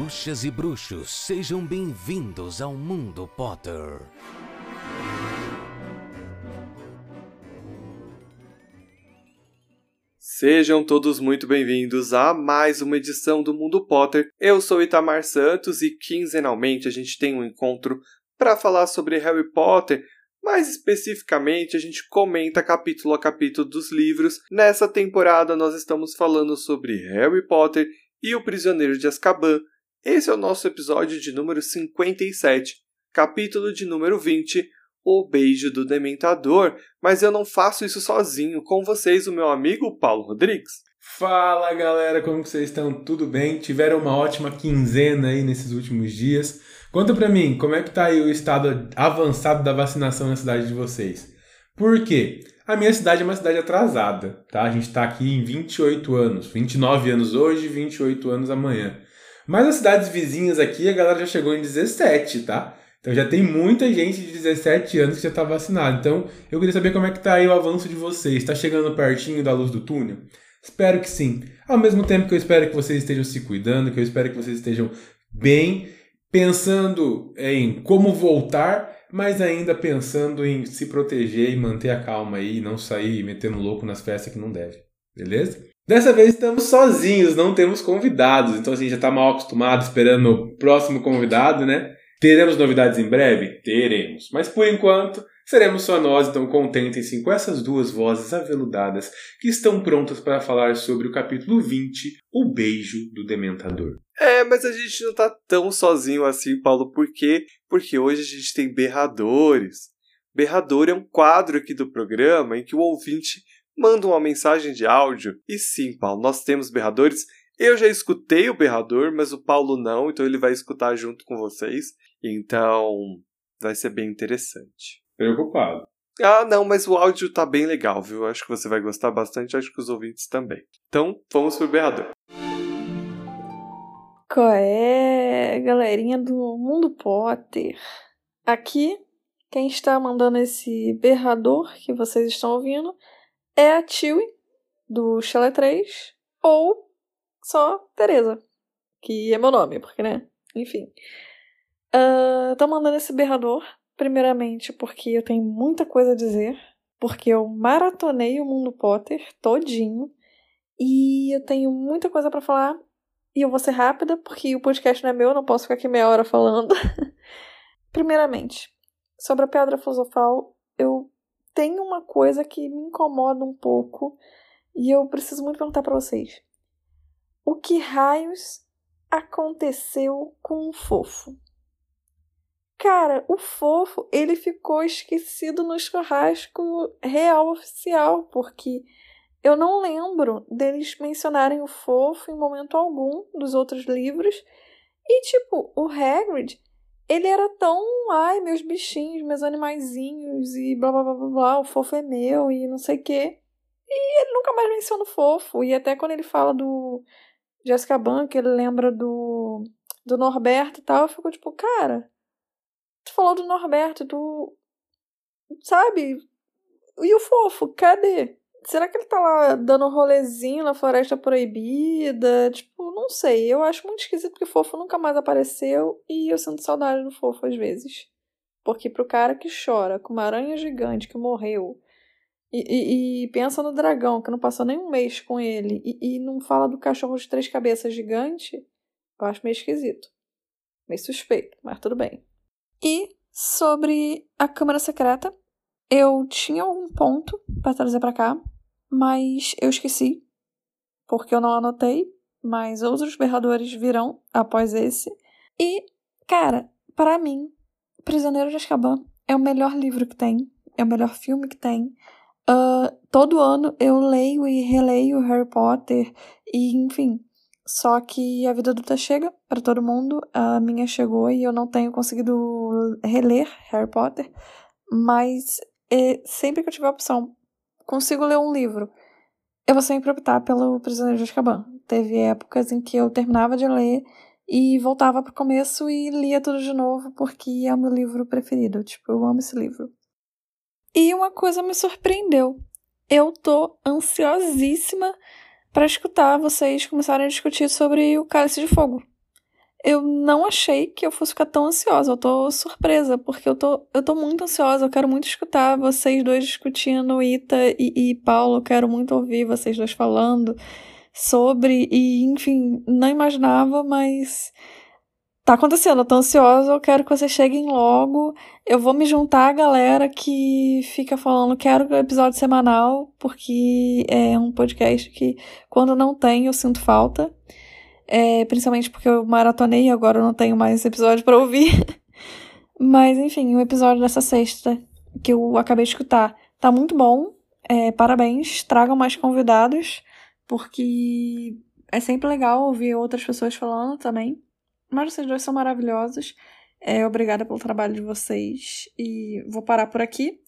Bruxas e bruxos, sejam bem-vindos ao Mundo Potter. Sejam todos muito bem-vindos a mais uma edição do Mundo Potter. Eu sou Itamar Santos e quinzenalmente a gente tem um encontro para falar sobre Harry Potter. Mais especificamente, a gente comenta capítulo a capítulo dos livros. Nessa temporada, nós estamos falando sobre Harry Potter e o Prisioneiro de Azkaban. Esse é o nosso episódio de número 57, capítulo de número 20, O Beijo do Dementador. Mas eu não faço isso sozinho, com vocês, o meu amigo Paulo Rodrigues. Fala galera, como vocês estão? Tudo bem? Tiveram uma ótima quinzena aí nesses últimos dias. Conta pra mim, como é que tá aí o estado avançado da vacinação na cidade de vocês? Por quê? A minha cidade é uma cidade atrasada, tá? A gente tá aqui em 28 anos, 29 anos hoje, 28 anos amanhã. Mas as cidades vizinhas aqui, a galera já chegou em 17, tá? Então já tem muita gente de 17 anos que já está vacinada. Então eu queria saber como é que tá aí o avanço de vocês. Está chegando pertinho da luz do túnel? Espero que sim. Ao mesmo tempo que eu espero que vocês estejam se cuidando, que eu espero que vocês estejam bem, pensando em como voltar mas ainda pensando em se proteger e manter a calma aí, não sair metendo louco nas festas que não deve. Beleza? Dessa vez estamos sozinhos, não temos convidados, então assim, já está mal acostumado esperando o próximo convidado, né? Teremos novidades em breve? Teremos. Mas por enquanto, seremos só nós, então contentem-se com essas duas vozes aveludadas que estão prontas para falar sobre o capítulo 20, O Beijo do Dementador. É, mas a gente não tá tão sozinho assim, Paulo, por quê? Porque hoje a gente tem berradores. Berrador é um quadro aqui do programa em que o ouvinte manda uma mensagem de áudio. E sim, Paulo, nós temos berradores. Eu já escutei o berrador, mas o Paulo não, então ele vai escutar junto com vocês. Então, vai ser bem interessante. Preocupado. Ah, não, mas o áudio tá bem legal, viu? Acho que você vai gostar bastante, acho que os ouvintes também. Então, vamos pro berrador. Qual é, galerinha do Mundo Potter? Aqui, quem está mandando esse berrador que vocês estão ouvindo é a Chewie, do Chalé 3, ou só Teresa, que é meu nome, porque, né? Enfim. Uh, tô mandando esse berrador, primeiramente porque eu tenho muita coisa a dizer, porque eu maratonei o Mundo Potter todinho, e eu tenho muita coisa para falar e eu vou ser rápida, porque o podcast não é meu, eu não posso ficar aqui meia hora falando. Primeiramente, sobre a pedra filosofal, eu tenho uma coisa que me incomoda um pouco e eu preciso muito perguntar para vocês. O que raios aconteceu com o fofo? Cara, o fofo, ele ficou esquecido no churrasco real oficial, porque eu não lembro deles mencionarem o fofo em momento algum dos outros livros. E, tipo, o Hagrid, ele era tão. Ai, meus bichinhos, meus animaizinhos, e blá blá blá blá blá, o fofo é meu, e não sei o quê. E ele nunca mais menciona o fofo. E até quando ele fala do Jessica Ban, que ele lembra do, do Norberto e tal, eu fico tipo, cara, tu falou do Norberto, tu. Sabe? E o fofo, cadê? Será que ele tá lá dando um rolezinho na Floresta Proibida? Tipo, não sei. Eu acho muito esquisito porque o Fofo nunca mais apareceu e eu sinto saudade do Fofo às vezes. Porque pro cara que chora com uma aranha gigante que morreu e, e, e pensa no dragão que não passou nem um mês com ele e, e não fala do cachorro de três cabeças gigante, eu acho meio esquisito. Meio suspeito, mas tudo bem. E sobre a Câmara Secreta, eu tinha algum ponto para trazer para cá, mas eu esqueci, porque eu não anotei, mas outros berradores virão após esse. E, cara, para mim, Prisioneiro de Azkaban é o melhor livro que tem, é o melhor filme que tem. Uh, todo ano eu leio e releio Harry Potter, e enfim. Só que a vida adulta chega para todo mundo, a minha chegou e eu não tenho conseguido reler Harry Potter, mas e sempre que eu tiver a opção, consigo ler um livro, eu vou sempre optar pelo Prisioneiro de Azkaban. Teve épocas em que eu terminava de ler e voltava pro começo e lia tudo de novo porque é o meu livro preferido. Tipo, eu amo esse livro. E uma coisa me surpreendeu. Eu tô ansiosíssima para escutar vocês começarem a discutir sobre o Cálice de Fogo. Eu não achei que eu fosse ficar tão ansiosa. Eu tô surpresa, porque eu tô, eu tô muito ansiosa. Eu quero muito escutar vocês dois discutindo, Ita e, e Paulo. Eu quero muito ouvir vocês dois falando sobre. E, enfim, não imaginava, mas tá acontecendo. Eu tô ansiosa, eu quero que vocês cheguem logo. Eu vou me juntar à galera que fica falando, quero episódio semanal, porque é um podcast que, quando não tem, eu sinto falta. É, principalmente porque eu maratonei e agora eu não tenho mais episódio para ouvir. Mas, enfim, o episódio dessa sexta que eu acabei de escutar tá muito bom. É, parabéns, tragam mais convidados, porque é sempre legal ouvir outras pessoas falando também. Mas vocês dois são maravilhosos. É, obrigada pelo trabalho de vocês. E vou parar por aqui.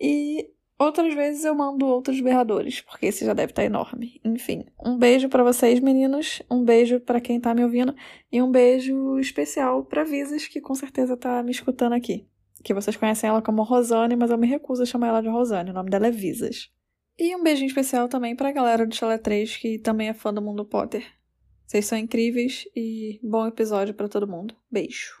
E Outras vezes eu mando outros berradores, porque esse já deve estar enorme. Enfim, um beijo para vocês, meninos. Um beijo para quem tá me ouvindo. E um beijo especial pra Visas, que com certeza tá me escutando aqui. Que vocês conhecem ela como Rosane, mas eu me recuso a chamar ela de Rosane. O nome dela é Visas. E um beijinho especial também pra galera do Chalé 3, que também é fã do Mundo Potter. Vocês são incríveis e bom episódio para todo mundo. Beijo.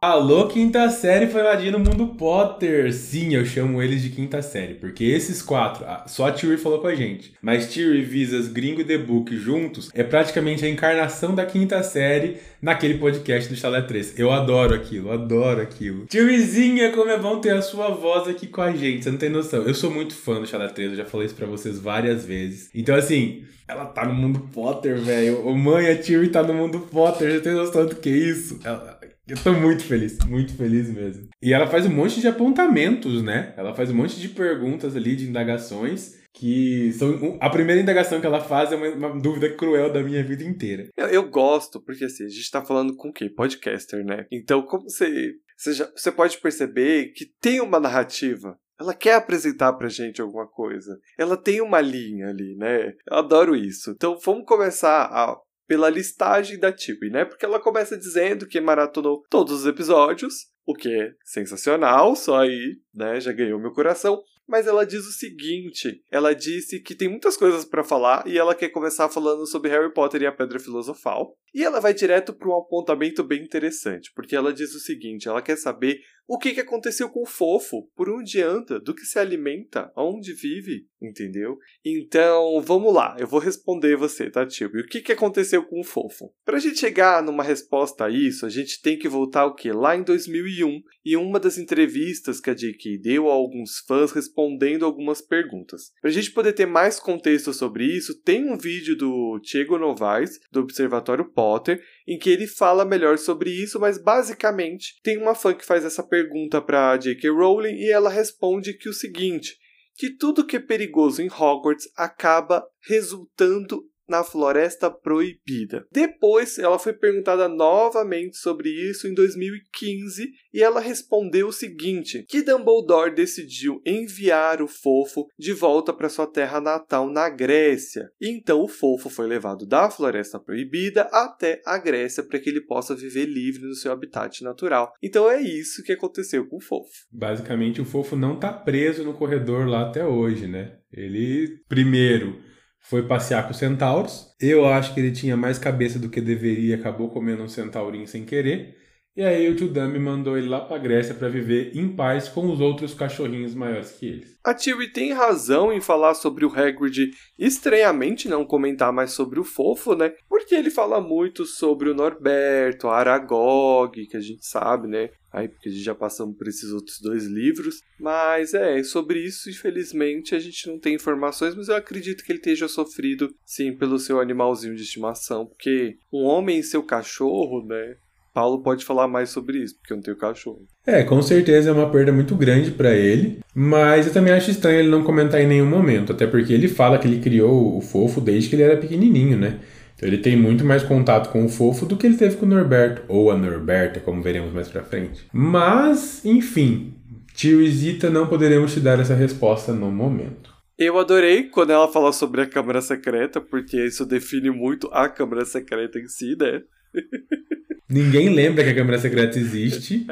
Alô, quinta série foi invadindo o mundo Potter. Sim, eu chamo eles de quinta série, porque esses quatro, só a Thierry falou com a gente, mas Thierry, Visas, Gringo e The Book juntos é praticamente a encarnação da quinta série naquele podcast do Chalé 3. Eu adoro aquilo, adoro aquilo. Thierryzinha, como é bom ter a sua voz aqui com a gente, você não tem noção. Eu sou muito fã do Chalé 3, eu já falei isso pra vocês várias vezes. Então, assim, ela tá no mundo Potter, velho. Mãe, a Thierry tá no mundo Potter, já tem noção do que é isso? Ela eu tô muito feliz, muito feliz mesmo. E ela faz um monte de apontamentos, né? Ela faz um monte de perguntas ali, de indagações, que são. A primeira indagação que ela faz é uma, uma dúvida cruel da minha vida inteira. Eu, eu, gosto, porque assim, a gente tá falando com quem? Podcaster, né? Então, como você. Você, já, você pode perceber que tem uma narrativa ela quer apresentar pra gente alguma coisa. Ela tem uma linha ali, né? Eu adoro isso. Então vamos começar a pela listagem da Tibi, né? Porque ela começa dizendo que maratonou todos os episódios, o que é sensacional, só aí, né, já ganhou meu coração. Mas ela diz o seguinte: ela disse que tem muitas coisas para falar e ela quer começar falando sobre Harry Potter e a Pedra Filosofal. E ela vai direto para um apontamento bem interessante, porque ela diz o seguinte: ela quer saber o que, que aconteceu com o fofo, por onde anda, do que se alimenta, aonde vive, entendeu? Então, vamos lá, eu vou responder você, tá, tio? E o que, que aconteceu com o fofo? Pra gente chegar numa resposta a isso, a gente tem que voltar o quê? Lá em 2001, e uma das entrevistas que a J.K. deu a alguns fãs respondendo algumas perguntas. Pra gente poder ter mais contexto sobre isso, tem um vídeo do Diego Novaes, do Observatório Potter, em que ele fala melhor sobre isso, mas basicamente tem uma fã que faz essa pergunta para J.K. Rowling e ela responde que o seguinte, que tudo que é perigoso em Hogwarts acaba resultando na Floresta Proibida. Depois, ela foi perguntada novamente sobre isso em 2015 e ela respondeu o seguinte: que Dumbledore decidiu enviar o Fofo de volta para sua terra natal na Grécia. Então o Fofo foi levado da Floresta Proibida até a Grécia para que ele possa viver livre no seu habitat natural. Então é isso que aconteceu com o Fofo. Basicamente, o Fofo não está preso no corredor lá até hoje, né? Ele primeiro foi passear com os centauros. Eu acho que ele tinha mais cabeça do que deveria, acabou comendo um centaurinho sem querer. E aí o tio Dami mandou ele lá pra Grécia para viver em paz com os outros cachorrinhos maiores que eles. A Tilly tem razão em falar sobre o Hagrid estranhamente não comentar mais sobre o fofo, né? Porque ele fala muito sobre o Norberto, a Aragog, que a gente sabe, né? Aí, porque a gente já passamos por esses outros dois livros. Mas é, sobre isso, infelizmente, a gente não tem informações, mas eu acredito que ele esteja sofrido, sim, pelo seu animalzinho de estimação. Porque um homem e seu cachorro, né? Paulo pode falar mais sobre isso, porque eu não tenho cachorro. É, com certeza é uma perda muito grande para ele, mas eu também acho estranho ele não comentar em nenhum momento, até porque ele fala que ele criou o fofo desde que ele era pequenininho, né? Então ele tem muito mais contato com o fofo do que ele teve com o Norberto, ou a Norberta, como veremos mais pra frente. Mas, enfim, tio Isita não poderemos te dar essa resposta no momento. Eu adorei quando ela fala sobre a Câmara Secreta, porque isso define muito a Câmara Secreta em si, né? Ninguém lembra que a Câmara Secreta existe.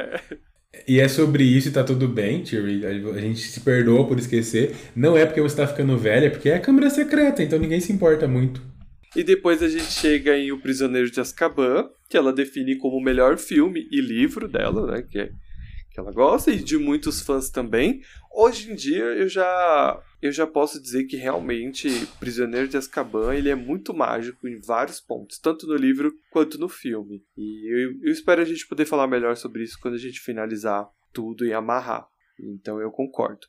E é sobre isso e tá tudo bem, Thierry. A gente se perdoa por esquecer. Não é porque você tá ficando velha, é porque é a Câmara Secreta, então ninguém se importa muito. E depois a gente chega em O Prisioneiro de Azkaban, que ela define como o melhor filme e livro dela, né? Que, é, que ela gosta e de muitos fãs também. Hoje em dia eu já eu já posso dizer que realmente Prisioneiro de Azkaban ele é muito mágico em vários pontos, tanto no livro quanto no filme. E eu, eu espero a gente poder falar melhor sobre isso quando a gente finalizar tudo e amarrar. Então eu concordo.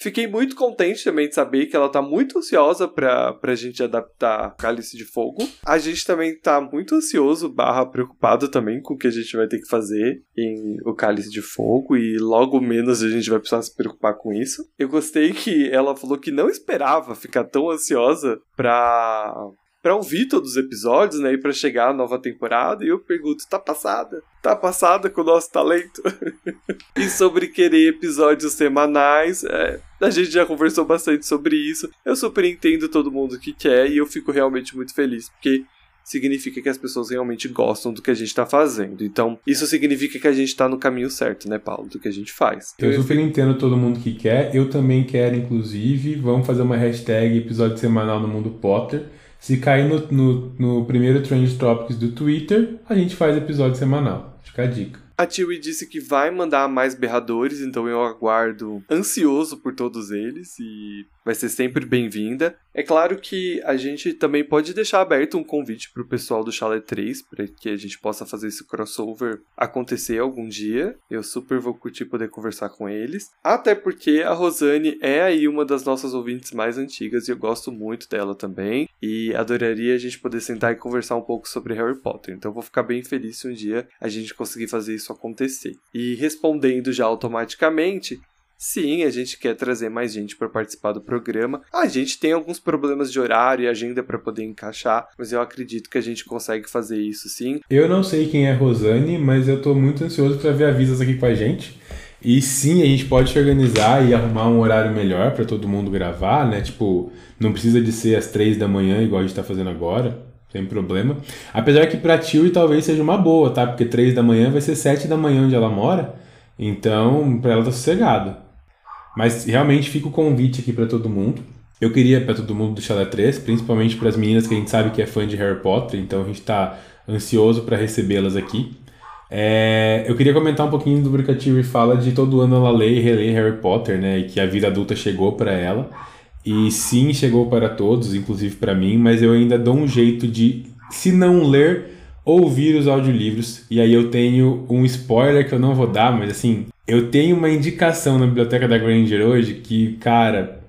Fiquei muito contente também de saber que ela tá muito ansiosa pra, pra gente adaptar Cálice de Fogo. A gente também tá muito ansioso, barra preocupado também com o que a gente vai ter que fazer em O Cálice de Fogo e logo menos a gente vai precisar se preocupar com isso. Eu gostei que ela falou que não esperava ficar tão ansiosa pra, para ouvir todos os episódios, né? E para chegar à nova temporada. E eu pergunto: tá passada? Tá passada com o nosso talento? e sobre querer episódios semanais, é, a gente já conversou bastante sobre isso. Eu super entendo todo mundo que quer e eu fico realmente muito feliz, porque significa que as pessoas realmente gostam do que a gente tá fazendo. Então, isso significa que a gente tá no caminho certo, né, Paulo? Do que a gente faz. Eu super entendo todo mundo que quer. Eu também quero, inclusive. Vamos fazer uma hashtag episódio semanal no Mundo Potter. Se cair no, no, no primeiro Trend Topics do Twitter, a gente faz episódio semanal. Fica a dica. A Tiwi disse que vai mandar mais berradores, então eu aguardo ansioso por todos eles e vai ser sempre bem-vinda. É claro que a gente também pode deixar aberto um convite para o pessoal do Chalet 3 para que a gente possa fazer esse crossover acontecer algum dia. Eu super vou curtir poder conversar com eles. Até porque a Rosane é aí uma das nossas ouvintes mais antigas e eu gosto muito dela também. E adoraria a gente poder sentar e conversar um pouco sobre Harry Potter. Então vou ficar bem feliz se um dia a gente conseguir fazer isso acontecer. E respondendo já automaticamente, Sim, a gente quer trazer mais gente para participar do programa. A gente tem alguns problemas de horário e agenda para poder encaixar, mas eu acredito que a gente consegue fazer isso sim. Eu não sei quem é Rosane, mas eu tô muito ansioso para ver avisos aqui com a gente. E sim, a gente pode se organizar e arrumar um horário melhor para todo mundo gravar, né? Tipo, não precisa de ser às três da manhã, igual a gente tá fazendo agora, sem problema. Apesar que pra Tio talvez seja uma boa, tá? Porque três da manhã vai ser sete da manhã onde ela mora, então pra ela tá sossegado. Mas realmente fica o convite aqui para todo mundo. Eu queria para todo mundo do Chalé 3, principalmente para as meninas que a gente sabe que é fã de Harry Potter, então a gente está ansioso para recebê-las aqui. É, eu queria comentar um pouquinho do a Tiri fala de todo ano ela lê e relê Harry Potter, né? E que a vida adulta chegou para ela. E sim, chegou para todos, inclusive para mim, mas eu ainda dou um jeito de, se não ler, ouvir os audiolivros. E aí eu tenho um spoiler que eu não vou dar, mas assim, eu tenho uma indicação na biblioteca da Granger hoje que, cara,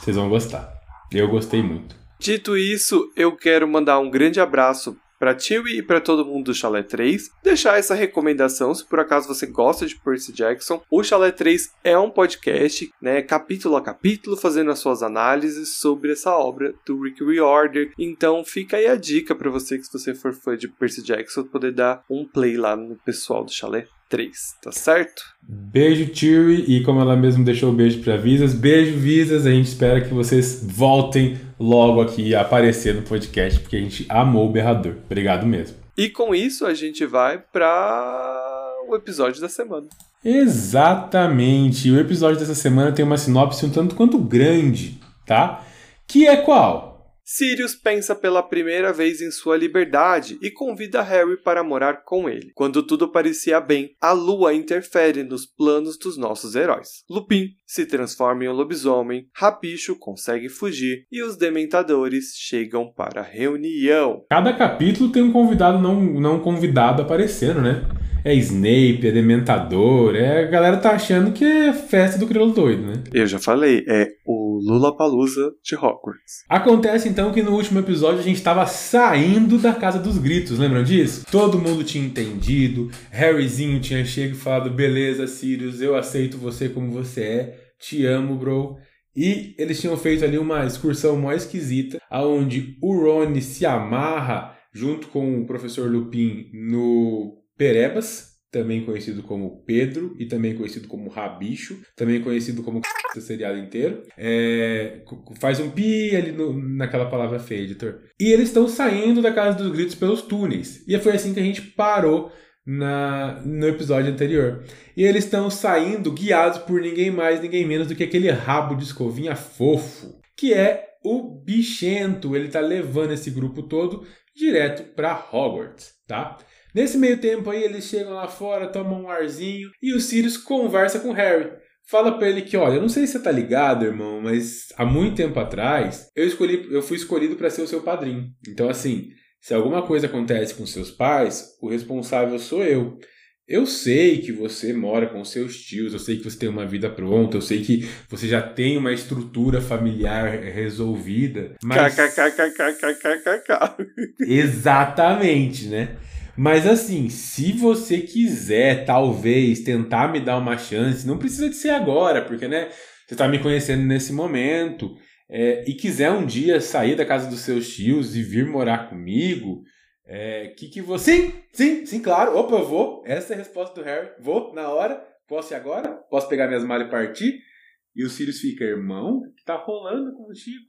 vocês vão gostar. Eu gostei muito. Dito isso, eu quero mandar um grande abraço para Tiwi e para todo mundo do Chalé 3. Deixar essa recomendação, se por acaso você gosta de Percy Jackson, o Chalé 3 é um podcast, né, capítulo a capítulo, fazendo as suas análises sobre essa obra do Rick Riordan. Então fica aí a dica para você que se você for fã de Percy Jackson, poder dar um play lá no pessoal do Chalé 3, tá certo? Beijo, Tiri, e como ela mesmo deixou o beijo para Visas, beijo, Visas, a gente espera que vocês voltem logo aqui a aparecer no podcast, porque a gente amou o berrador. Obrigado mesmo. E com isso a gente vai para o episódio da semana. Exatamente. O episódio dessa semana tem uma sinopse um tanto quanto grande, tá? Que é qual? Sirius pensa pela primeira vez em sua liberdade e convida Harry para morar com ele. Quando tudo parecia bem, a lua interfere nos planos dos nossos heróis. Lupin se transforma em um lobisomem, Rapicho consegue fugir e os dementadores chegam para a reunião. Cada capítulo tem um convidado não, não convidado aparecendo, né? é Snape, é Dementador, é, a galera tá achando que é festa do crioulo doido, né? Eu já falei, é o Lula Palusa de Hogwarts. Acontece então que no último episódio a gente tava saindo da Casa dos Gritos, lembram disso? Todo mundo tinha entendido, Harryzinho tinha chegado e falado, beleza, Sirius, eu aceito você como você é, te amo, bro. E eles tinham feito ali uma excursão mó esquisita, aonde o Rony se amarra junto com o professor Lupin no Perebas, também conhecido como Pedro e também conhecido como Rabicho, também conhecido como o seriado inteiro. É, faz um pi ali no, naquela palavra feia, editor. E eles estão saindo da Casa dos Gritos pelos túneis. E foi assim que a gente parou na, no episódio anterior. E eles estão saindo guiados por ninguém mais, ninguém menos do que aquele rabo de escovinha fofo, que é o bichento ele tá levando esse grupo todo direto para Hogwarts, tá? Nesse meio tempo aí eles chegam lá fora, tomam um arzinho e o Sirius conversa com Harry. Fala para ele que, olha, eu não sei se você tá ligado, irmão, mas há muito tempo atrás eu escolhi, eu fui escolhido para ser o seu padrinho. Então assim, se alguma coisa acontece com seus pais, o responsável sou eu. Eu sei que você mora com seus tios, eu sei que você tem uma vida pronta, eu sei que você já tem uma estrutura familiar resolvida. Mas... Exatamente, né? Mas assim, se você quiser, talvez, tentar me dar uma chance, não precisa de ser agora, porque, né? Você está me conhecendo nesse momento, é, e quiser um dia sair da casa dos seus tios e vir morar comigo, é, que que você... Sim, sim, sim, claro. Opa, eu vou. Essa é a resposta do Harry. Vou, na hora. Posso ir agora? Posso pegar minhas malas e partir? E o Sirius fica, irmão, que tá rolando contigo?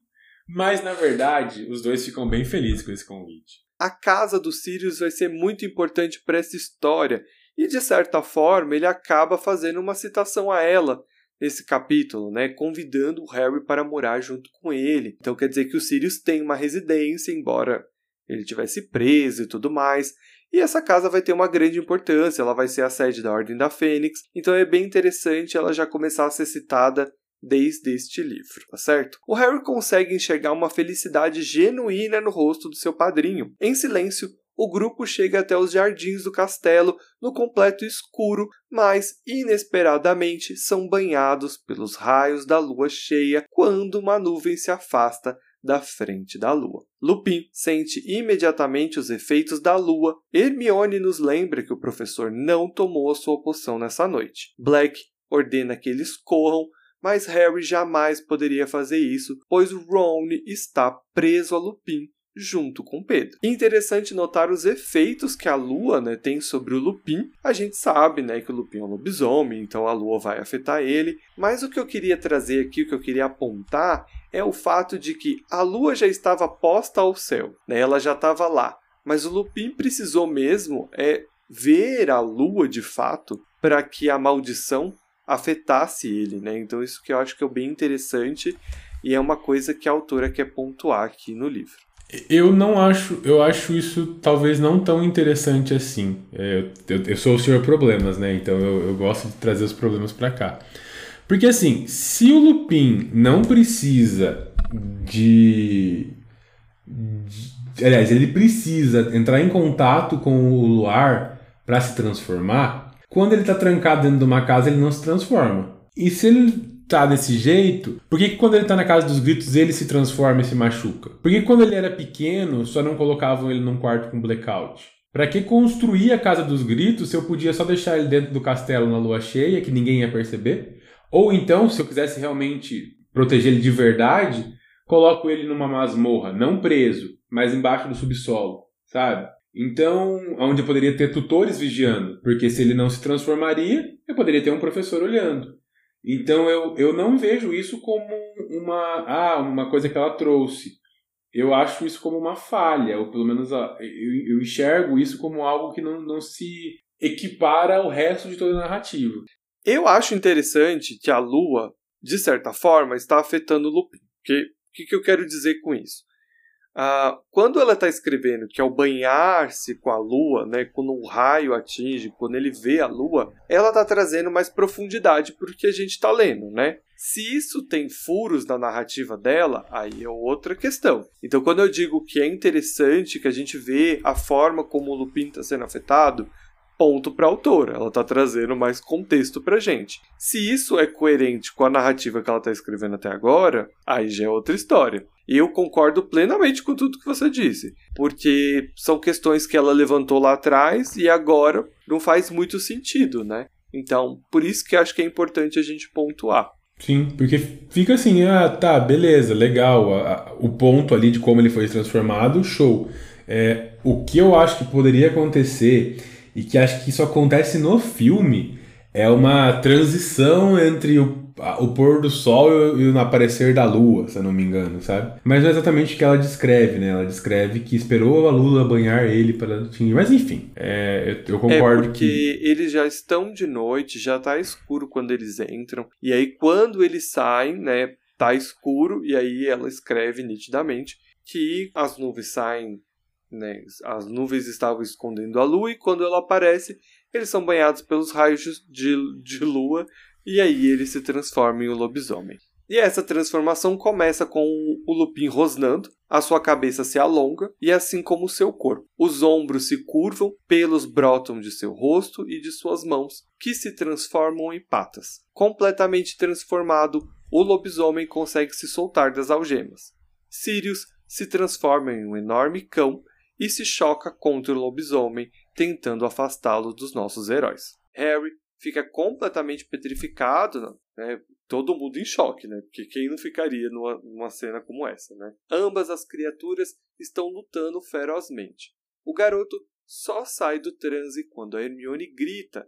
Mas, na verdade, os dois ficam bem felizes com esse convite. A casa do Sirius vai ser muito importante para essa história, e de certa forma ele acaba fazendo uma citação a ela nesse capítulo, né, convidando o Harry para morar junto com ele. Então quer dizer que o Sirius tem uma residência, embora ele tivesse preso e tudo mais. E essa casa vai ter uma grande importância, ela vai ser a sede da Ordem da Fênix, então é bem interessante ela já começar a ser citada desde este livro, tá certo? O Harry consegue enxergar uma felicidade genuína no rosto do seu padrinho. Em silêncio, o grupo chega até os jardins do castelo no completo escuro, mas inesperadamente são banhados pelos raios da lua cheia quando uma nuvem se afasta da frente da lua. Lupin sente imediatamente os efeitos da lua. Hermione nos lembra que o professor não tomou a sua poção nessa noite. Black ordena que eles corram, mas Harry jamais poderia fazer isso, pois Ron está preso a Lupin junto com Pedro. Interessante notar os efeitos que a lua né, tem sobre o Lupin. A gente sabe né, que o Lupin é um lobisomem, então a lua vai afetar ele. Mas o que eu queria trazer aqui, o que eu queria apontar, é o fato de que a lua já estava posta ao céu, né, ela já estava lá. Mas o Lupin precisou mesmo é ver a lua de fato para que a maldição afetasse ele, né? Então isso que eu acho que é bem interessante e é uma coisa que a autora quer pontuar aqui no livro. Eu não acho, eu acho isso talvez não tão interessante assim. É, eu, eu, sou o senhor problemas, né? Então eu, eu gosto de trazer os problemas para cá. Porque assim, se o Lupin não precisa de, de aliás, ele precisa entrar em contato com o luar para se transformar, quando ele está trancado dentro de uma casa ele não se transforma. E se ele tá desse jeito, por que, que quando ele tá na casa dos gritos ele se transforma e se machuca? Por que quando ele era pequeno só não colocavam ele num quarto com blackout? Para que construir a casa dos gritos se eu podia só deixar ele dentro do castelo na lua cheia que ninguém ia perceber? Ou então, se eu quisesse realmente proteger ele de verdade, coloco ele numa masmorra, não preso, mas embaixo do subsolo, sabe? Então, onde eu poderia ter tutores vigiando, porque se ele não se transformaria, eu poderia ter um professor olhando. Então eu, eu não vejo isso como uma, ah, uma coisa que ela trouxe. Eu acho isso como uma falha, ou pelo menos eu, eu enxergo isso como algo que não, não se equipara ao resto de toda a narrativa. Eu acho interessante que a Lua, de certa forma, está afetando o Lupin. O que, que, que eu quero dizer com isso? Ah, quando ela está escrevendo que ao banhar-se com a lua, né, quando um raio atinge, quando ele vê a lua, ela está trazendo mais profundidade para o que a gente está lendo, né? Se isso tem furos na narrativa dela, aí é outra questão. Então, quando eu digo que é interessante que a gente vê a forma como o Lupin está sendo afetado, ponto para a autora. Ela está trazendo mais contexto para gente. Se isso é coerente com a narrativa que ela está escrevendo até agora, aí já é outra história. Eu concordo plenamente com tudo que você disse, porque são questões que ela levantou lá atrás e agora não faz muito sentido, né? Então, por isso que acho que é importante a gente pontuar. Sim, porque fica assim, ah, tá, beleza, legal, a, a, o ponto ali de como ele foi transformado, show. É, o que eu acho que poderia acontecer, e que acho que isso acontece no filme, é uma transição entre o, o pôr do sol e o aparecer da lua, se eu não me engano, sabe? Mas não é exatamente o que ela descreve, né? Ela descreve que esperou a lua banhar ele para atingir. Mas enfim, é, eu, eu, concordo. É porque que... eles já estão de noite, já tá escuro quando eles entram. E aí, quando eles saem, né? tá escuro e aí ela escreve nitidamente que as nuvens saem, né, as nuvens estavam escondendo a lua e quando ela aparece, eles são banhados pelos raios de, de lua e aí ele se transforma em um lobisomem. E essa transformação começa com o Lupin rosnando, a sua cabeça se alonga e assim como o seu corpo. Os ombros se curvam, pelos brotam de seu rosto e de suas mãos, que se transformam em patas. Completamente transformado, o lobisomem consegue se soltar das algemas. Sirius se transforma em um enorme cão e se choca contra o lobisomem, tentando afastá-lo dos nossos heróis. Harry fica completamente petrificado, né? todo mundo em choque, né? Porque quem não ficaria numa, numa cena como essa, né? Ambas as criaturas estão lutando ferozmente. O garoto só sai do transe quando a Hermione grita.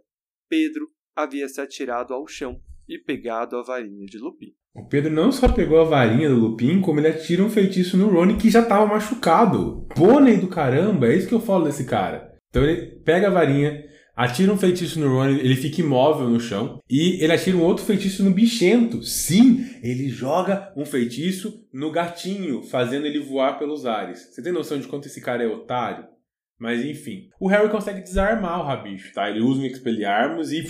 Pedro havia se atirado ao chão e pegado a varinha de Lupin. O Pedro não só pegou a varinha do Lupin, como ele atira um feitiço no Rony que já estava machucado. Pônei do caramba, é isso que eu falo desse cara. Então ele pega a varinha, atira um feitiço no Ron, ele fica imóvel no chão. E ele atira um outro feitiço no bichento. Sim, ele joga um feitiço no gatinho, fazendo ele voar pelos ares. Você tem noção de quanto esse cara é otário? Mas enfim, o Harry consegue desarmar o rabicho, tá? Ele usa um Expelliarmus e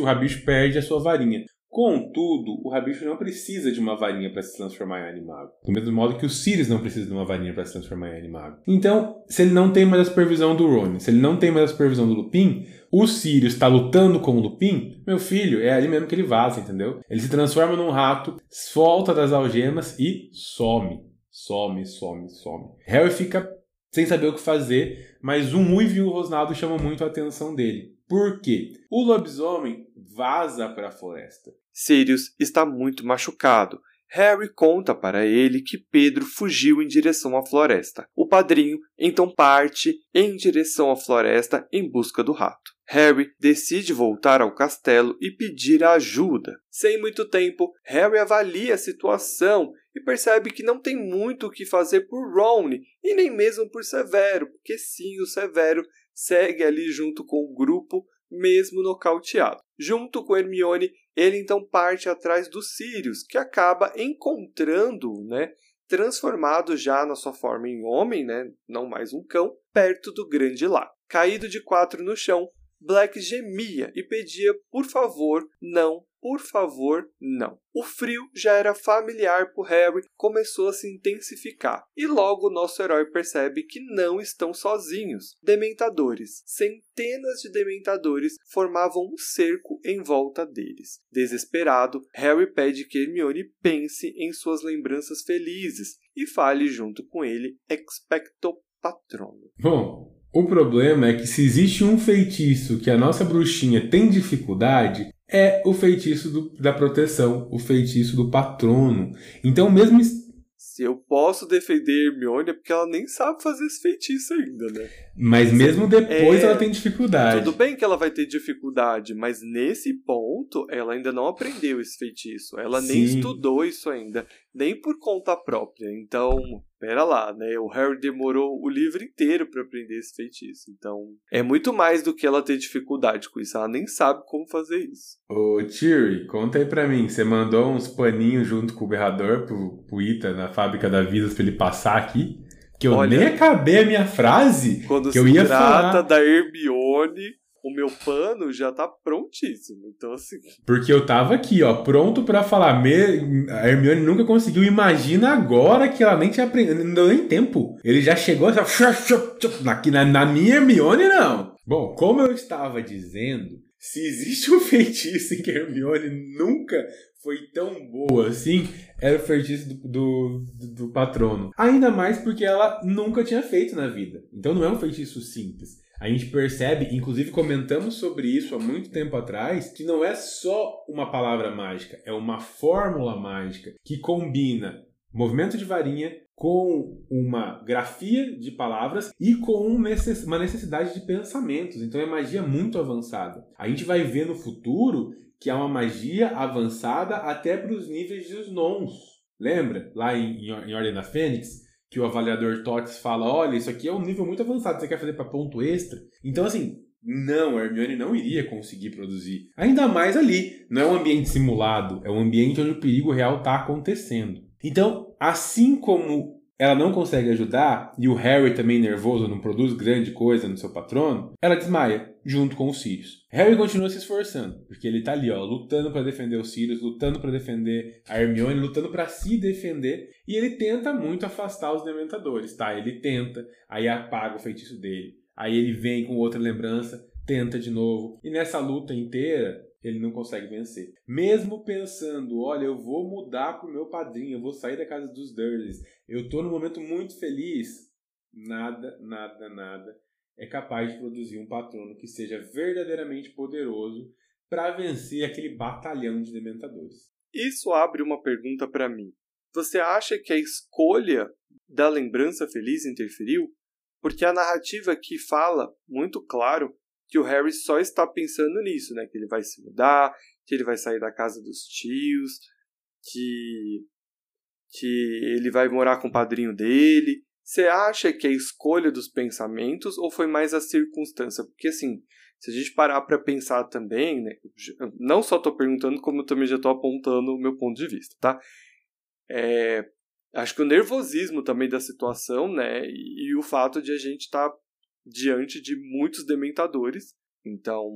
o rabicho perde a sua varinha. Contudo, o Rabicho não precisa de uma varinha para se transformar em animago. Do mesmo modo que o Sirius não precisa de uma varinha para se transformar em animago. Então, se ele não tem mais a supervisão do Ron, se ele não tem mais a supervisão do Lupin, o Sirius está lutando com o Lupin, meu filho, é ali mesmo que ele vaza, entendeu? Ele se transforma num rato, solta das algemas e some. Some, some, some. Harry fica sem saber o que fazer, mas um uivo rosnado chama muito a atenção dele. Por quê? O lobisomem vaza para a floresta. Sirius está muito machucado. Harry conta para ele que Pedro fugiu em direção à floresta. O padrinho então parte em direção à floresta em busca do rato. Harry decide voltar ao castelo e pedir ajuda. Sem muito tempo, Harry avalia a situação e percebe que não tem muito o que fazer por Ron e nem mesmo por Severo, porque sim, o Severo segue ali junto com o grupo, mesmo nocauteado. Junto com Hermione, ele então parte atrás do Sirius, que acaba encontrando, né, transformado já na sua forma em homem, né, não mais um cão, perto do grande lago. Caído de quatro no chão, Black gemia e pedia por favor, não, por favor, não. O frio já era familiar por Harry, começou a se intensificar, e logo nosso herói percebe que não estão sozinhos. Dementadores, centenas de dementadores formavam um cerco em volta deles. Desesperado, Harry pede que Hermione pense em suas lembranças felizes e fale junto com ele expecto patrono. Bom, o problema é que se existe um feitiço que a nossa bruxinha tem dificuldade, é o feitiço do, da proteção, o feitiço do patrono. Então, mesmo. Se eu posso defender Hermione é porque ela nem sabe fazer esse feitiço ainda, né? Mas mesmo depois é... ela tem dificuldade. Tudo bem que ela vai ter dificuldade, mas nesse ponto ela ainda não aprendeu esse feitiço. Ela Sim. nem estudou isso ainda, nem por conta própria. Então, pera lá, né? O Harry demorou o livro inteiro para aprender esse feitiço. Então, é muito mais do que ela ter dificuldade com isso. Ela nem sabe como fazer isso. Ô, Thierry, conta aí pra mim. Você mandou uns paninhos junto com o berrador pro, pro Ita na fábrica da Vidas pra ele passar aqui? Que eu Olha, nem acabei a minha frase. Quando que eu ia trata falar. da Hermione, o meu pano já tá prontíssimo. Então, assim. Porque eu tava aqui, ó, pronto para falar. Me... A Hermione nunca conseguiu. Imagina agora que ela nem tinha aprendido. Não deu nem tempo. Ele já chegou. Aqui na, na minha Hermione, não. Bom, como eu estava dizendo, se existe um feitiço em que a Hermione nunca foi tão boa assim, era o feitiço do, do, do, patrono. Ainda mais porque ela nunca tinha feito na vida. Então não é um feitiço simples. A gente percebe, inclusive comentamos sobre isso há muito tempo atrás, que não é só uma palavra mágica, é uma fórmula mágica que combina movimento de varinha com uma grafia de palavras e com uma necessidade de pensamentos. Então é magia muito avançada. A gente vai ver no futuro que é uma magia avançada até para os níveis dos nons. Lembra? Lá em, em Ordem da Fênix, que o avaliador TOTS fala: olha, isso aqui é um nível muito avançado, você quer fazer para ponto extra? Então, assim, Não, a Hermione não iria conseguir produzir. Ainda mais ali. Não é um ambiente simulado, é um ambiente onde o perigo real está acontecendo. Então, assim como ela não consegue ajudar e o Harry também nervoso não produz grande coisa no seu patrono, ela desmaia junto com os Sirius. Harry continua se esforçando, porque ele tá ali, ó, lutando para defender os Sirius, lutando para defender a Hermione, lutando para se defender, e ele tenta muito afastar os dementadores, tá? Ele tenta, aí apaga o feitiço dele. Aí ele vem com outra lembrança, tenta de novo, e nessa luta inteira, ele não consegue vencer. Mesmo pensando, olha, eu vou mudar pro meu padrinho, eu vou sair da casa dos Dursleys, eu tô num momento muito feliz, nada, nada, nada é capaz de produzir um patrono que seja verdadeiramente poderoso para vencer aquele batalhão de dementadores. Isso abre uma pergunta para mim. Você acha que a escolha da lembrança feliz interferiu? Porque a narrativa aqui fala muito claro que o Harry só está pensando nisso, né? Que ele vai se mudar, que ele vai sair da casa dos tios, que que ele vai morar com o padrinho dele. Você acha que é a escolha dos pensamentos ou foi mais a circunstância? Porque assim, se a gente parar para pensar também, né, não só estou perguntando, como eu também já estou apontando o meu ponto de vista, tá? É, acho que o nervosismo também da situação, né, e, e o fato de a gente estar tá diante de muitos dementadores. Então,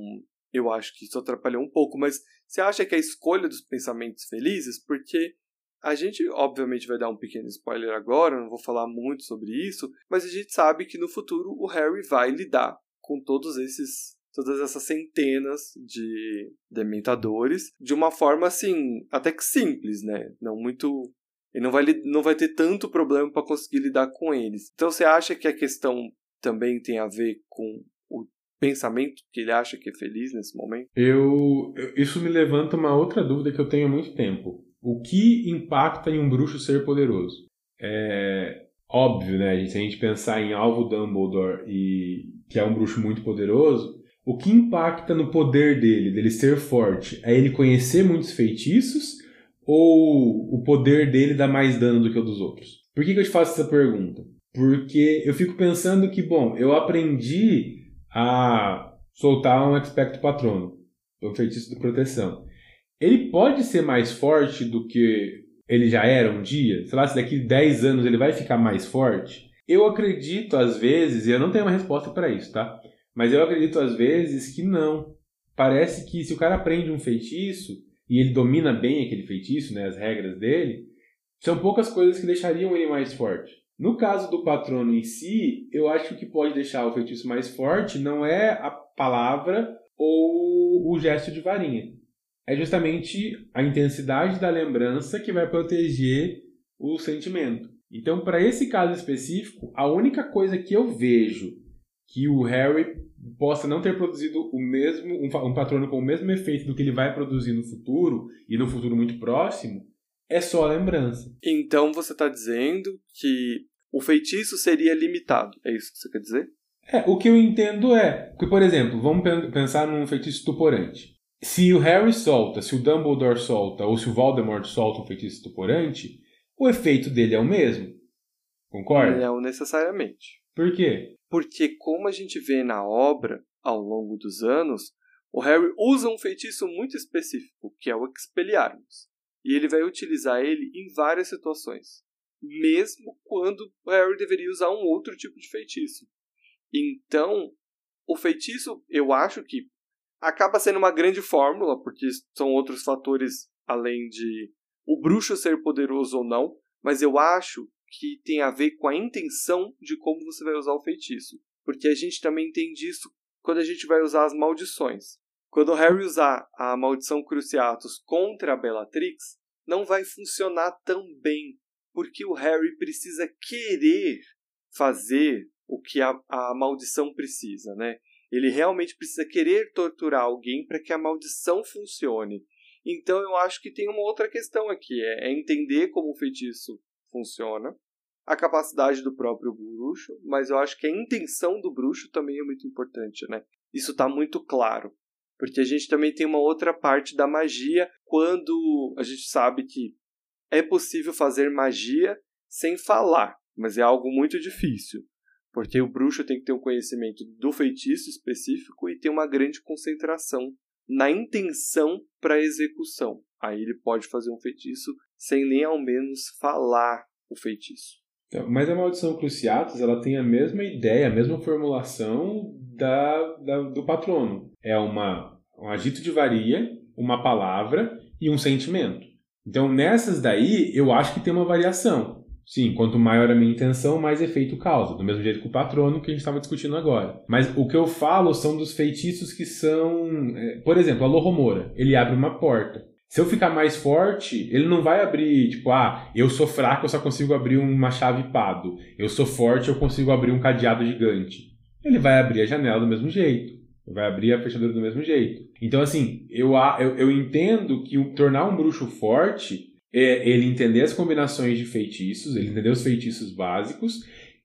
eu acho que isso atrapalhou um pouco. Mas você acha que a escolha dos pensamentos felizes? Porque a gente, obviamente, vai dar um pequeno spoiler agora, não vou falar muito sobre isso, mas a gente sabe que no futuro o Harry vai lidar com todos esses todas essas centenas de dementadores de uma forma assim, até que simples, né? Não muito ele não vai, não vai ter tanto problema para conseguir lidar com eles. Então você acha que a questão também tem a ver com o pensamento que ele acha que é feliz nesse momento? Eu, isso me levanta uma outra dúvida que eu tenho há muito tempo. O que impacta em um bruxo ser poderoso? É óbvio, né? Se a gente pensar em Alvo Dumbledore e que é um bruxo muito poderoso, o que impacta no poder dele, dele ser forte, é ele conhecer muitos feitiços ou o poder dele dá mais dano do que o dos outros? Por que, que eu te faço essa pergunta? Porque eu fico pensando que, bom, eu aprendi a soltar um Expecto Patrono, um feitiço de proteção. Ele pode ser mais forte do que ele já era um dia? Sei lá, se daqui 10 anos ele vai ficar mais forte? Eu acredito às vezes, e eu não tenho uma resposta para isso, tá? Mas eu acredito às vezes que não. Parece que se o cara aprende um feitiço e ele domina bem aquele feitiço, né, as regras dele, são poucas coisas que deixariam ele mais forte. No caso do patrono em si, eu acho que pode deixar o feitiço mais forte não é a palavra ou o gesto de varinha. É justamente a intensidade da lembrança que vai proteger o sentimento. Então, para esse caso específico, a única coisa que eu vejo que o Harry possa não ter produzido o mesmo um, um patrono com o mesmo efeito do que ele vai produzir no futuro e no futuro muito próximo é só a lembrança. Então você está dizendo que o feitiço seria limitado. É isso que você quer dizer? É, o que eu entendo é que, por exemplo, vamos pensar num feitiço estuporante. Se o Harry solta, se o Dumbledore solta, ou se o Voldemort solta um feitiço estuporante, o efeito dele é o mesmo. Concorda? Não necessariamente. Por quê? Porque, como a gente vê na obra ao longo dos anos, o Harry usa um feitiço muito específico, que é o Expelliarmus. E ele vai utilizar ele em várias situações, mesmo quando Harry deveria usar um outro tipo de feitiço. Então, o feitiço, eu acho que acaba sendo uma grande fórmula, porque são outros fatores além de o bruxo ser poderoso ou não, mas eu acho que tem a ver com a intenção de como você vai usar o feitiço. Porque a gente também entende isso quando a gente vai usar as maldições. Quando o Harry usar a maldição Cruciatus contra a Bellatrix, não vai funcionar tão bem, porque o Harry precisa querer fazer o que a, a maldição precisa, né? Ele realmente precisa querer torturar alguém para que a maldição funcione. Então eu acho que tem uma outra questão aqui, é, é entender como o feitiço funciona, a capacidade do próprio bruxo, mas eu acho que a intenção do bruxo também é muito importante, né? Isso está muito claro. Porque a gente também tem uma outra parte da magia quando a gente sabe que é possível fazer magia sem falar, mas é algo muito difícil. Porque o bruxo tem que ter um conhecimento do feitiço específico e tem uma grande concentração na intenção para execução. Aí ele pode fazer um feitiço sem nem ao menos falar o feitiço. Então, mas a maldição Cruciatus ela tem a mesma ideia, a mesma formulação da, da, do patrono. É uma, um agito de varia, uma palavra e um sentimento. Então nessas daí eu acho que tem uma variação. Sim, quanto maior a minha intenção, mais efeito causa. Do mesmo jeito que o patrono que a gente estava discutindo agora. Mas o que eu falo são dos feitiços que são. É, por exemplo, a Lohomora. Ele abre uma porta. Se eu ficar mais forte, ele não vai abrir, tipo, ah, eu sou fraco, eu só consigo abrir uma chave pado. Eu sou forte, eu consigo abrir um cadeado gigante. Ele vai abrir a janela do mesmo jeito. Vai abrir a fechadura do mesmo jeito. Então, assim, eu, eu, eu entendo que tornar um bruxo forte é ele entender as combinações de feitiços, ele entender os feitiços básicos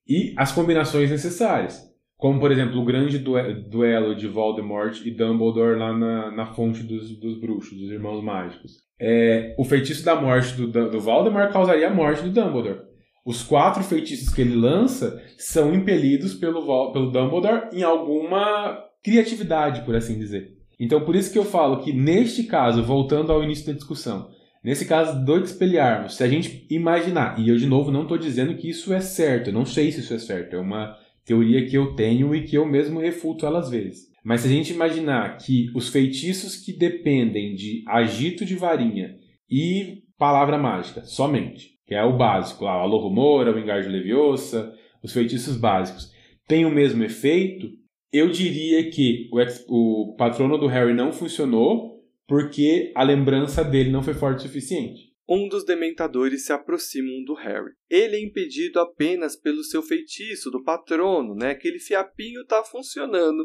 e as combinações necessárias. Como, por exemplo, o grande duelo de Voldemort e Dumbledore lá na, na fonte dos, dos bruxos, dos irmãos mágicos. É, o feitiço da morte do, do Voldemort causaria a morte do Dumbledore. Os quatro feitiços que ele lança são impelidos pelo, pelo Dumbledore em alguma criatividade, por assim dizer. Então, por isso que eu falo que, neste caso, voltando ao início da discussão, Nesse caso do Expelliarmus, se a gente imaginar, e eu de novo não estou dizendo que isso é certo, eu não sei se isso é certo, é uma teoria que eu tenho e que eu mesmo refuto ela às vezes. Mas se a gente imaginar que os feitiços que dependem de agito de varinha e palavra mágica somente, que é o básico, lá, o Alohomora, o Engarjo Leviosa, os feitiços básicos, têm o mesmo efeito, eu diria que o, o patrono do Harry não funcionou porque a lembrança dele não foi forte o suficiente. Um dos dementadores se aproximam do Harry. Ele é impedido apenas pelo seu feitiço do patrono, né? Aquele fiapinho está funcionando.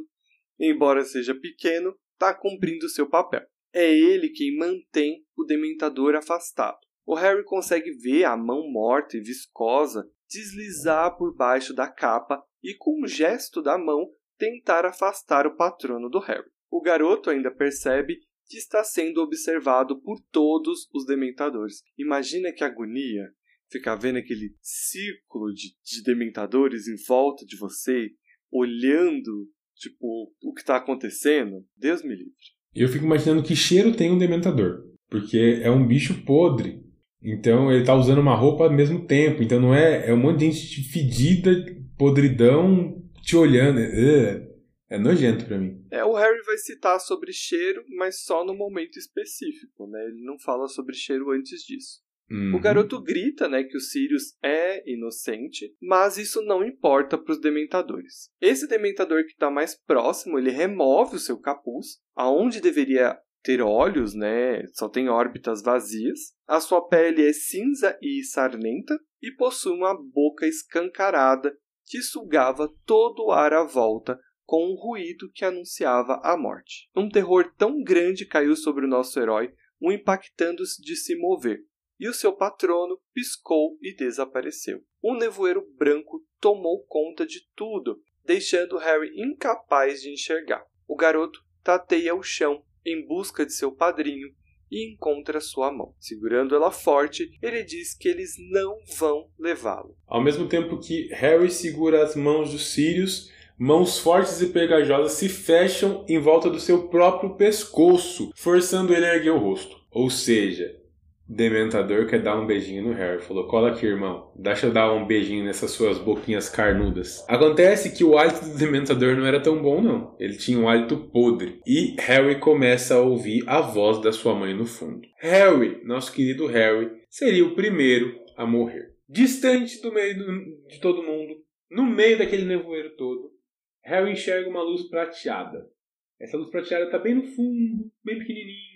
Embora seja pequeno, está cumprindo seu papel. É ele quem mantém o dementador afastado. O Harry consegue ver a mão morta e viscosa deslizar por baixo da capa e, com um gesto da mão, tentar afastar o patrono do Harry. O garoto ainda percebe que está sendo observado por todos os dementadores. Imagina que agonia ficar vendo aquele círculo de, de dementadores em volta de você, olhando, tipo, o que está acontecendo. Deus me livre. Eu fico imaginando que cheiro tem um dementador, porque é um bicho podre. Então ele está usando uma roupa ao mesmo tempo. Então não é. É um monte de gente fedida, podridão, te olhando. Uh. É nojento para mim. É, o Harry vai citar sobre cheiro, mas só no momento específico, né? Ele não fala sobre cheiro antes disso. Uhum. O garoto grita, né, que o Sirius é inocente, mas isso não importa para os dementadores. Esse dementador que está mais próximo, ele remove o seu capuz, aonde deveria ter olhos, né, só tem órbitas vazias. A sua pele é cinza e sarnenta e possui uma boca escancarada que sugava todo o ar à volta com um ruído que anunciava a morte. Um terror tão grande caiu sobre o nosso herói, o impactando-se de se mover, e o seu patrono piscou e desapareceu. Um nevoeiro branco tomou conta de tudo, deixando Harry incapaz de enxergar. O garoto tateia o chão em busca de seu padrinho e encontra sua mão. Segurando ela forte, ele diz que eles não vão levá-lo. Ao mesmo tempo que Harry segura as mãos dos Sirius, Mãos fortes e pegajosas se fecham em volta do seu próprio pescoço, forçando ele a erguer o rosto. Ou seja, Dementador quer dar um beijinho no Harry. Falou: cola aqui, irmão. Deixa eu dar um beijinho nessas suas boquinhas carnudas. Acontece que o hálito do Dementador não era tão bom, não. Ele tinha um hálito podre. E Harry começa a ouvir a voz da sua mãe no fundo. Harry, nosso querido Harry, seria o primeiro a morrer. Distante do meio do, de todo mundo, no meio daquele nevoeiro todo, Harry enxerga uma luz prateada. Essa luz prateada está bem no fundo, bem pequenininha.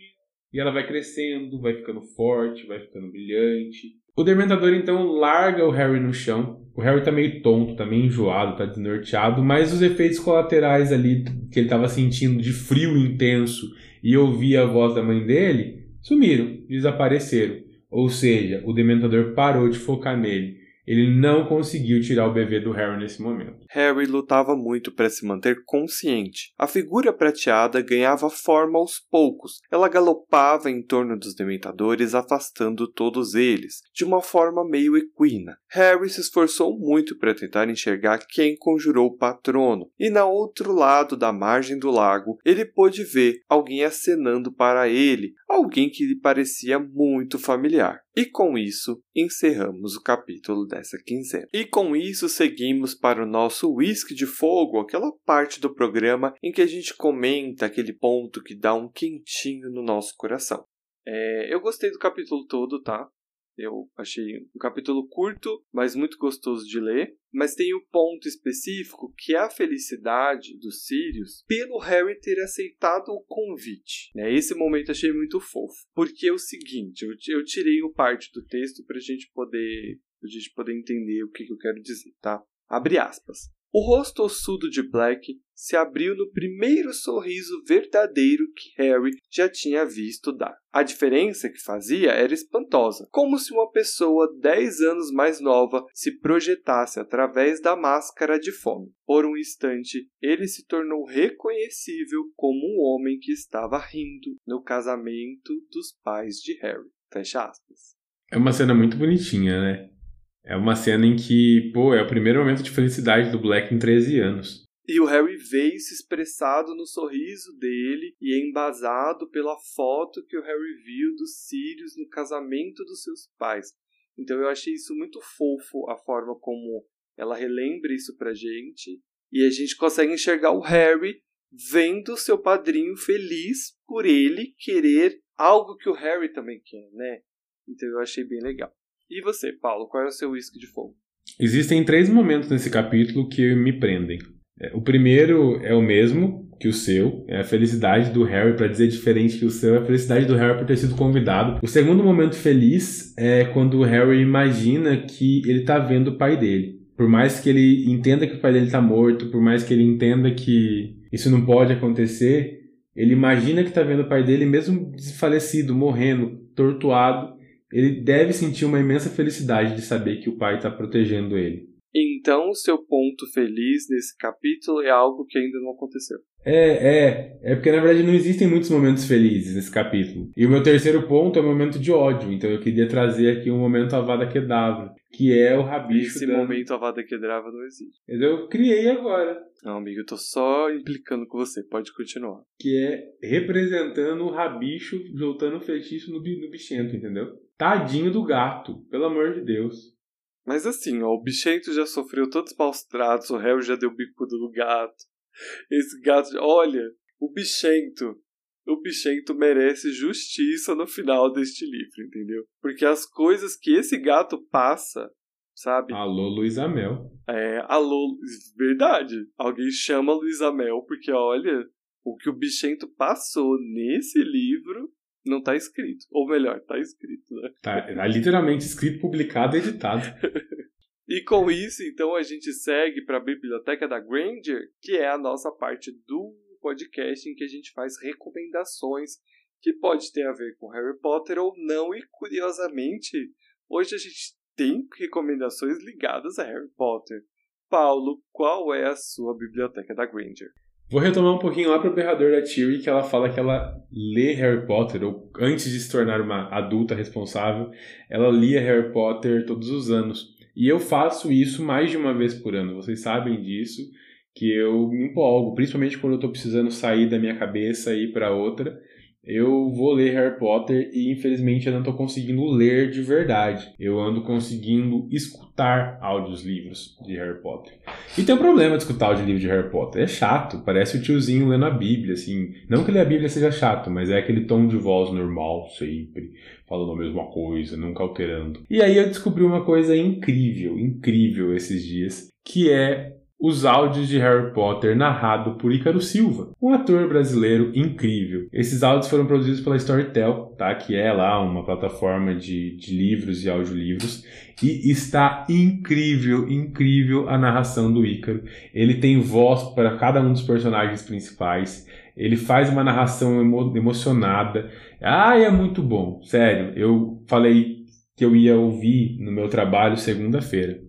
E ela vai crescendo, vai ficando forte, vai ficando brilhante. O Dementador então larga o Harry no chão. O Harry tá meio tonto, tá meio enjoado, tá desnorteado, mas os efeitos colaterais ali que ele estava sentindo de frio intenso e ouvir a voz da mãe dele sumiram, desapareceram. Ou seja, o Dementador parou de focar nele. Ele não conseguiu tirar o bebê do Harry nesse momento. Harry lutava muito para se manter consciente. A figura prateada ganhava forma aos poucos. Ela galopava em torno dos dementadores, afastando todos eles, de uma forma meio equina. Harry se esforçou muito para tentar enxergar quem conjurou o patrono, e na outro lado da margem do lago, ele pôde ver alguém acenando para ele, alguém que lhe parecia muito familiar. E com isso, encerramos o capítulo dessa quinzena. E com isso, seguimos para o nosso whisky de fogo, aquela parte do programa em que a gente comenta aquele ponto que dá um quentinho no nosso coração. É, eu gostei do capítulo todo, tá? Eu achei um capítulo curto, mas muito gostoso de ler. Mas tem um ponto específico que é a felicidade dos Sirius pelo Harry ter aceitado o convite. Né? Esse momento achei muito fofo. Porque é o seguinte, eu, tirei o parte do texto para gente poder gente poder entender o que, que eu quero dizer, tá? Abre aspas. O rosto ossudo de Black se abriu no primeiro sorriso verdadeiro que Harry já tinha visto dar. A diferença que fazia era espantosa, como se uma pessoa dez anos mais nova se projetasse através da máscara de fome. Por um instante, ele se tornou reconhecível como um homem que estava rindo no casamento dos pais de Harry. Fecha aspas. É uma cena muito bonitinha, né? É uma cena em que, pô, é o primeiro momento de felicidade do Black em 13 anos. E o Harry vê isso expressado no sorriso dele e é embasado pela foto que o Harry viu dos Sirius no casamento dos seus pais. Então eu achei isso muito fofo, a forma como ela relembra isso pra gente. E a gente consegue enxergar o Harry vendo seu padrinho feliz por ele querer algo que o Harry também quer, né? Então eu achei bem legal. E você, Paulo, qual é o seu uísque de fogo? Existem três momentos nesse capítulo que me prendem. É, o primeiro é o mesmo que o seu, é a felicidade do Harry, para dizer diferente que o seu, é a felicidade do Harry por ter sido convidado. O segundo momento feliz é quando o Harry imagina que ele está vendo o pai dele. Por mais que ele entenda que o pai dele está morto, por mais que ele entenda que isso não pode acontecer, ele imagina que está vendo o pai dele mesmo desfalecido, morrendo, tortuado, ele deve sentir uma imensa felicidade de saber que o pai está protegendo ele. Então, o seu ponto feliz nesse capítulo é algo que ainda não aconteceu. É, é. É porque na verdade não existem muitos momentos felizes nesse capítulo. E o meu terceiro ponto é o momento de ódio. Então eu queria trazer aqui um momento Avada Kedavra, que é o rabicho. Esse da... momento Avada Kedavra não existe. Eu criei agora. Não, amigo, eu tô só implicando com você. Pode continuar. Que é representando o rabicho soltando o feitiço no, no bichento, entendeu? Tadinho do gato, pelo amor de Deus. Mas assim, ó, o bichento já sofreu todos os maus tratos, o réu já deu bicuda no gato. Esse gato, olha, o bichento, o bichento merece justiça no final deste livro, entendeu? Porque as coisas que esse gato passa, sabe? Alô, Luísa Mel. É, alô, verdade. Alguém chama Luísa Mel, porque olha, o que o bichento passou nesse livro não tá escrito. Ou melhor, tá escrito, né? Tá, tá literalmente escrito, publicado e editado. e com isso, então, a gente segue para a Biblioteca da Granger, que é a nossa parte do podcast em que a gente faz recomendações que pode ter a ver com Harry Potter ou não. E curiosamente, hoje a gente tem recomendações ligadas a Harry Potter. Paulo, qual é a sua biblioteca da Granger? Vou retomar um pouquinho lá pro berrador da Tiri, que ela fala que ela lê Harry Potter, ou antes de se tornar uma adulta responsável, ela lia Harry Potter todos os anos. E eu faço isso mais de uma vez por ano, vocês sabem disso, que eu me empolgo, principalmente quando eu tô precisando sair da minha cabeça e ir para outra eu vou ler Harry Potter e infelizmente eu não estou conseguindo ler de verdade. Eu ando conseguindo escutar audiolivros de Harry Potter. E tem um problema de escutar audiolivro de Harry Potter. É chato, parece o tiozinho lendo a Bíblia, assim. Não que ler a Bíblia seja chato, mas é aquele tom de voz normal, sempre, falando a mesma coisa, nunca alterando. E aí eu descobri uma coisa incrível, incrível esses dias, que é os áudios de Harry Potter narrado por Ícaro Silva, um ator brasileiro incrível. Esses áudios foram produzidos pela Storytel, tá? que é lá uma plataforma de, de livros e audiolivros, e está incrível, incrível a narração do Ícaro. Ele tem voz para cada um dos personagens principais, ele faz uma narração emo emocionada. Ah, é muito bom, sério. Eu falei que eu ia ouvir no meu trabalho segunda-feira.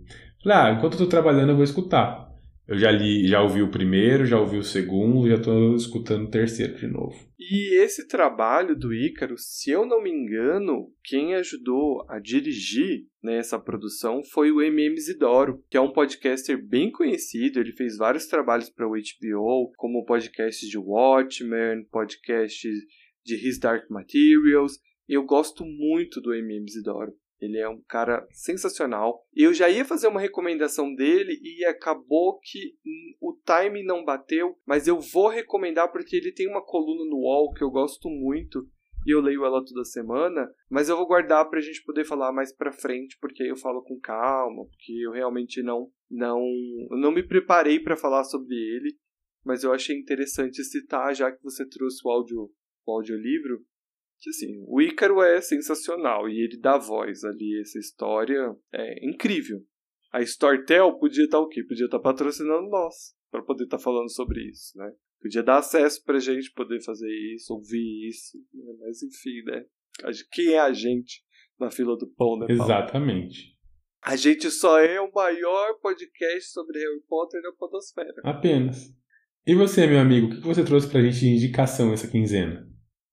Falei, ah, enquanto eu tô trabalhando eu vou escutar. Eu já li, já ouvi o primeiro, já ouvi o segundo, já estou escutando o terceiro de novo. E esse trabalho do Ícaro, se eu não me engano, quem ajudou a dirigir né, produção foi o MM Isidoro, que é um podcaster bem conhecido. Ele fez vários trabalhos para o HBO, como podcast de Watchmen, podcast de His Dark Materials. Eu gosto muito do MM Isidoro. Ele é um cara sensacional. Eu já ia fazer uma recomendação dele e acabou que o time não bateu, mas eu vou recomendar porque ele tem uma coluna no UOL que eu gosto muito e eu leio ela toda semana, mas eu vou guardar pra gente poder falar mais pra frente, porque aí eu falo com calma, porque eu realmente não não não me preparei para falar sobre ele, mas eu achei interessante citar já que você trouxe o áudio o audiolivro que assim, o Ícaro é sensacional e ele dá voz ali, essa história é incrível. A Storytel podia estar o quê? Podia estar patrocinando nós para poder estar falando sobre isso, né? Podia dar acesso pra gente poder fazer isso, ouvir isso, né? mas enfim, né? Quem é a gente na fila do pão, né, Paulo? Exatamente. A gente só é o maior podcast sobre Harry Potter na podosfera. Apenas. E você, meu amigo, o que você trouxe pra gente de indicação essa quinzena?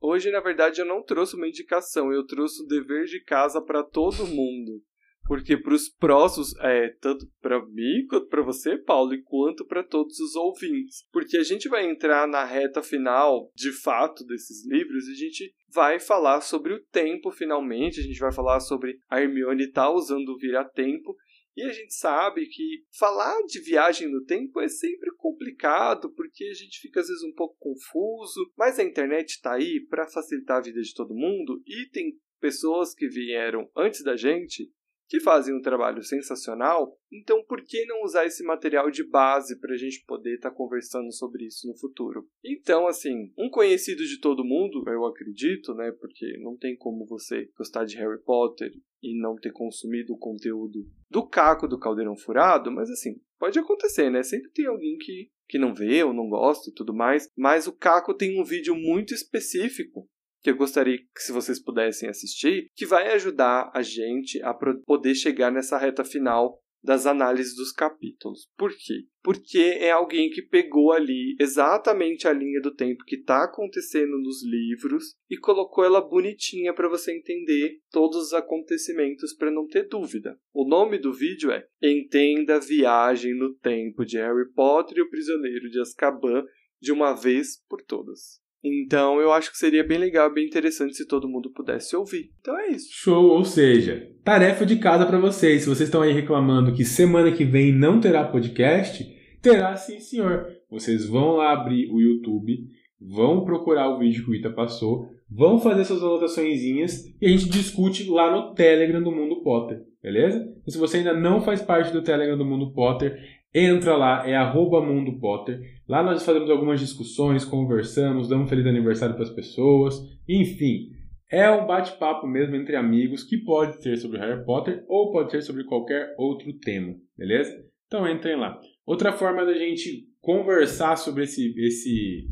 Hoje, na verdade, eu não trouxe uma indicação, eu trouxe um dever de casa para todo mundo. Porque para os próximos, é, tanto para mim quanto para você, Paulo, e quanto para todos os ouvintes. Porque a gente vai entrar na reta final, de fato, desses livros, e a gente vai falar sobre o tempo, finalmente. A gente vai falar sobre a Hermione tá usando o vira-tempo. E a gente sabe que falar de viagem no tempo é sempre complicado, porque a gente fica às vezes um pouco confuso, mas a internet está aí para facilitar a vida de todo mundo e tem pessoas que vieram antes da gente que fazem um trabalho sensacional, então por que não usar esse material de base para a gente poder estar tá conversando sobre isso no futuro? Então, assim, um conhecido de todo mundo, eu acredito, né? Porque não tem como você gostar de Harry Potter e não ter consumido o conteúdo do Caco do Caldeirão Furado, mas assim, pode acontecer, né? Sempre tem alguém que, que não vê ou não gosta e tudo mais, mas o Caco tem um vídeo muito específico que eu gostaria que se vocês pudessem assistir, que vai ajudar a gente a poder chegar nessa reta final das análises dos capítulos. Por quê? Porque é alguém que pegou ali exatamente a linha do tempo que está acontecendo nos livros e colocou ela bonitinha para você entender todos os acontecimentos para não ter dúvida. O nome do vídeo é Entenda a Viagem no Tempo de Harry Potter e o Prisioneiro de Azkaban de uma vez por todas. Então eu acho que seria bem legal, bem interessante se todo mundo pudesse ouvir. Então é isso. Show, ou seja, tarefa de casa para vocês. Se vocês estão aí reclamando que semana que vem não terá podcast, terá sim, senhor. Vocês vão lá abrir o YouTube, vão procurar o vídeo que o Ita passou, vão fazer suas anotaçõezinhas e a gente discute lá no Telegram do Mundo Potter, beleza? E se você ainda não faz parte do Telegram do Mundo Potter, entra lá, é arroba Mundo Potter. Lá nós fazemos algumas discussões, conversamos, damos um feliz aniversário para as pessoas, enfim. É um bate-papo mesmo entre amigos que pode ser sobre Harry Potter ou pode ser sobre qualquer outro tema, beleza? Então entrem lá. Outra forma da gente conversar sobre esse, esse,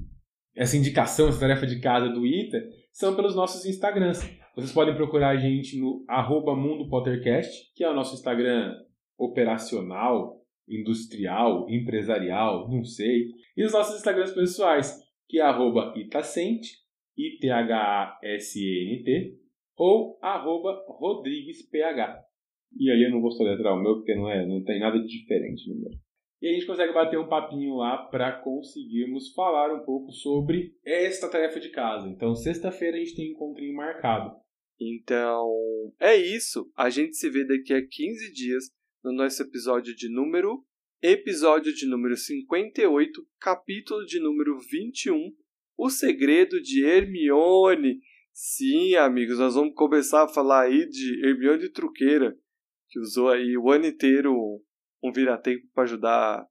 essa indicação, essa tarefa de casa do Ita, são pelos nossos Instagrams. Vocês podem procurar a gente no arroba Mundo Pottercast, que é o nosso Instagram operacional, industrial, empresarial, não sei. E os nossos Instagrams pessoais, que é arroba Itacente, I-T-H-A-S-E-N-T, ou arroba RodriguesPH. E aí eu não vou soletrar o meu, porque não, é, não tem nada de diferente no meu. E a gente consegue bater um papinho lá para conseguirmos falar um pouco sobre esta tarefa de casa. Então, sexta-feira a gente tem um encontrinho marcado. Então, é isso. A gente se vê daqui a 15 dias no nosso episódio de número episódio de número 58, capítulo de número 21, O segredo de Hermione. Sim, amigos, nós vamos começar a falar aí de Hermione Truqueira, que usou aí o ano inteiro um vira-tempo para ajudar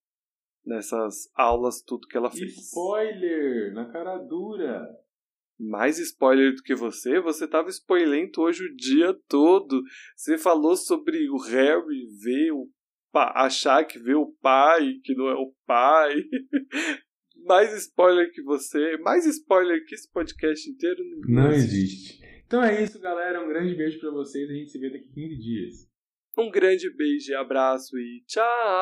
nessas aulas, tudo que ela fez. Spoiler! Na cara dura! Mais spoiler do que você, você tava spoilento hoje o dia todo. Você falou sobre o Harry ver o achar que vê o pai, que não é o pai. mais spoiler que você, mais spoiler que esse podcast inteiro não, não existe. Então é isso, galera. Um grande beijo para vocês. A gente se vê daqui 15 dias. Um grande beijo e abraço e tchau!